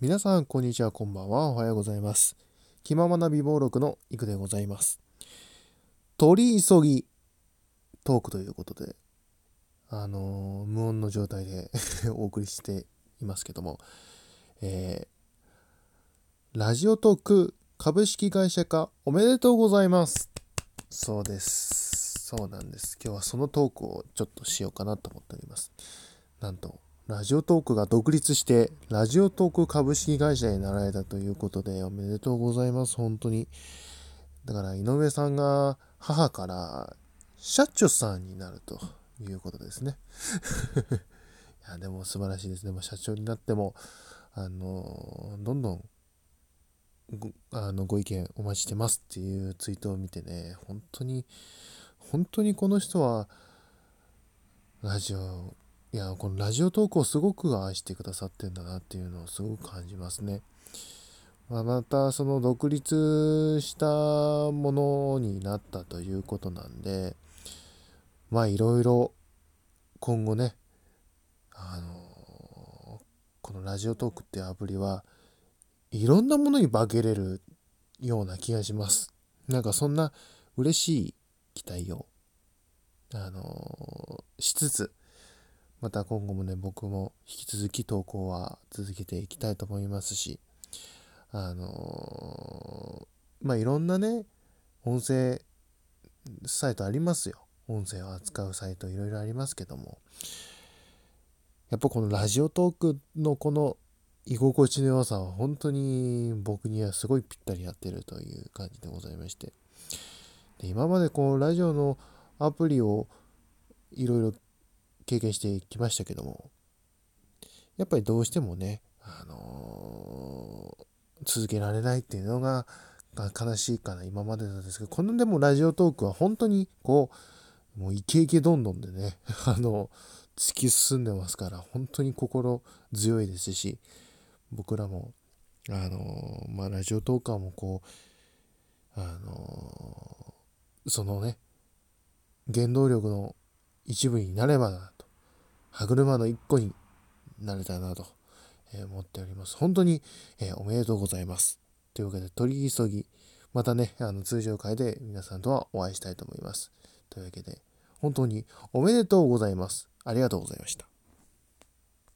皆さん、こんにちは、こんばんは。おはようございます。気ままな美貌録のいくでございます。取り急ぎトークということで、あのー無音の状態で お送りしていますけども、えーラジオトーク株式会社化おめでとうございます。そうです。そうなんです。今日はそのトークをちょっとしようかなと思っております。なんと、ラジオトークが独立して、ラジオトーク株式会社になられたということで、おめでとうございます、本当に。だから、井上さんが母から、社長さんになるということですね。いや、でも素晴らしいですね。ま社長になっても、あの、どんどんあのご意見お待ちしてますっていうツイートを見てね、本当に、本当にこの人は、ラジオ、いや、このラジオトークをすごく愛してくださってんだなっていうのをすごく感じますね。まあ、また、その独立したものになったということなんで、まあ、いろいろ今後ね、あのこのラジオトークっていうアプリはいろんなものに化けれるような気がします。なんかそんな嬉しい期待を、あのしつつ、また今後もね、僕も引き続き投稿は続けていきたいと思いますし、あのまあいろんなね、音声サイトありますよ。音声を扱うサイトいろいろありますけども、やっぱこのラジオトークのこの居心地の良さは本当に僕にはすごいぴったり合ってるという感じでございまして。で今までこうラジオのアプリをいろいろ経験してきましたけども、やっぱりどうしてもね、あのー続けられないっていうのが悲しいかな、今までなんですけど、このでもラジオトークは本当にこう、もうイケイケどんどんでね、あの、突き進んでますから、本当に心強いですし、僕らも、あのまあ、ラジオトーカーもこう、あのそのね、原動力の一部になればなと、歯車の一個になれたなと、え思っております。本当に、えーおめでとうございます。というわけで、取り急ぎ、またね、あの通常会で皆さんとはお会いしたいと思います。というわけで、本当におめでとうございます。ありがとうございました。